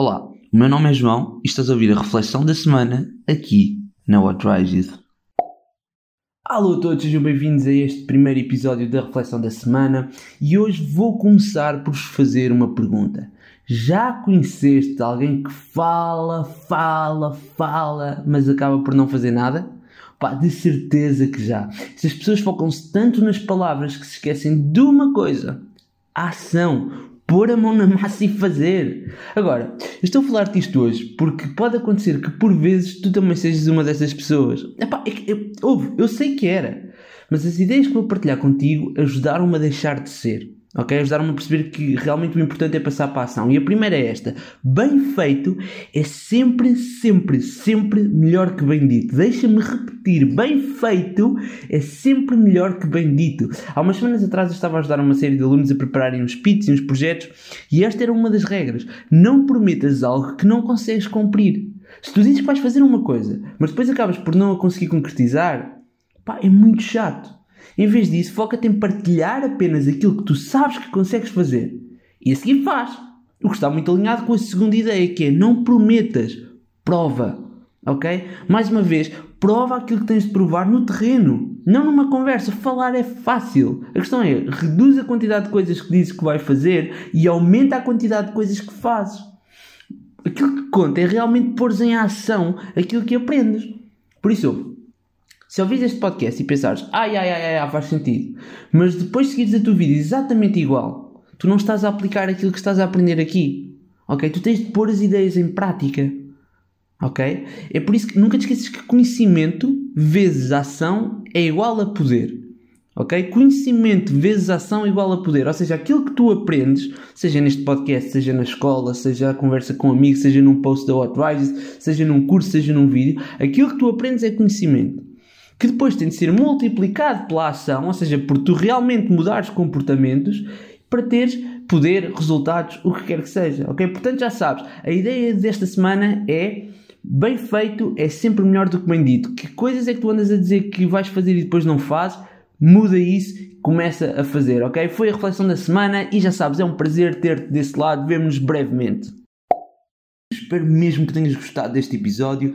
Olá, o meu nome é João e estás a ouvir a reflexão da semana aqui na What Rises. Alô a todos, sejam bem-vindos a este primeiro episódio da reflexão da semana e hoje vou começar por vos fazer uma pergunta. Já conheceste alguém que fala, fala, fala, mas acaba por não fazer nada? Pá, de certeza que já. Se as pessoas focam-se tanto nas palavras que se esquecem de uma coisa, a ação, pôr a mão na massa e fazer. Agora, eu estou a falar-te isto hoje porque pode acontecer que por vezes tu também sejas uma dessas pessoas. Epá, é eu, ouve, eu sei que era, mas as ideias que vou partilhar contigo ajudaram-me a deixar de ser. Ok? Ajudaram-me a perceber que realmente o importante é passar para a ação. E a primeira é esta: bem feito é sempre, sempre, sempre melhor que bem dito. Deixa-me repetir: bem feito é sempre melhor que bem dito. Há umas semanas atrás eu estava a ajudar uma série de alunos a prepararem uns pits e uns projetos, e esta era uma das regras: não prometas algo que não consegues cumprir. Se tu dizes que vais fazer uma coisa, mas depois acabas por não a conseguir concretizar, pá, é muito chato. Em vez disso, foca-te em partilhar apenas aquilo que tu sabes que consegues fazer. E a seguir faz. O que está muito alinhado com a segunda ideia, que é não prometas, prova. Ok? Mais uma vez, prova aquilo que tens de provar no terreno, não numa conversa. Falar é fácil. A questão é, reduz a quantidade de coisas que dizes que vai fazer e aumenta a quantidade de coisas que fazes. Aquilo que conta é realmente pôr em ação aquilo que aprendes. Por isso, se ouvires este podcast e pensares, ai, ai, ai, ai, faz sentido, mas depois seguires a tua vida exatamente igual, tu não estás a aplicar aquilo que estás a aprender aqui. Ok? Tu tens de pôr as ideias em prática. Ok? É por isso que nunca te esqueças que conhecimento vezes ação é igual a poder. Ok? Conhecimento vezes ação é igual a poder. Ou seja, aquilo que tu aprendes, seja neste podcast, seja na escola, seja a conversa com amigos, seja num post da What Rises, seja num curso, seja num vídeo, aquilo que tu aprendes é conhecimento que depois tem de ser multiplicado pela ação, ou seja, por tu realmente mudares comportamentos para teres poder, resultados, o que quer que seja, ok? Portanto, já sabes, a ideia desta semana é bem feito é sempre melhor do que bem dito. Que coisas é que tu andas a dizer que vais fazer e depois não fazes? Muda isso, começa a fazer, ok? Foi a reflexão da semana e já sabes, é um prazer ter-te desse lado. Vemo-nos brevemente. Espero mesmo que tenhas gostado deste episódio.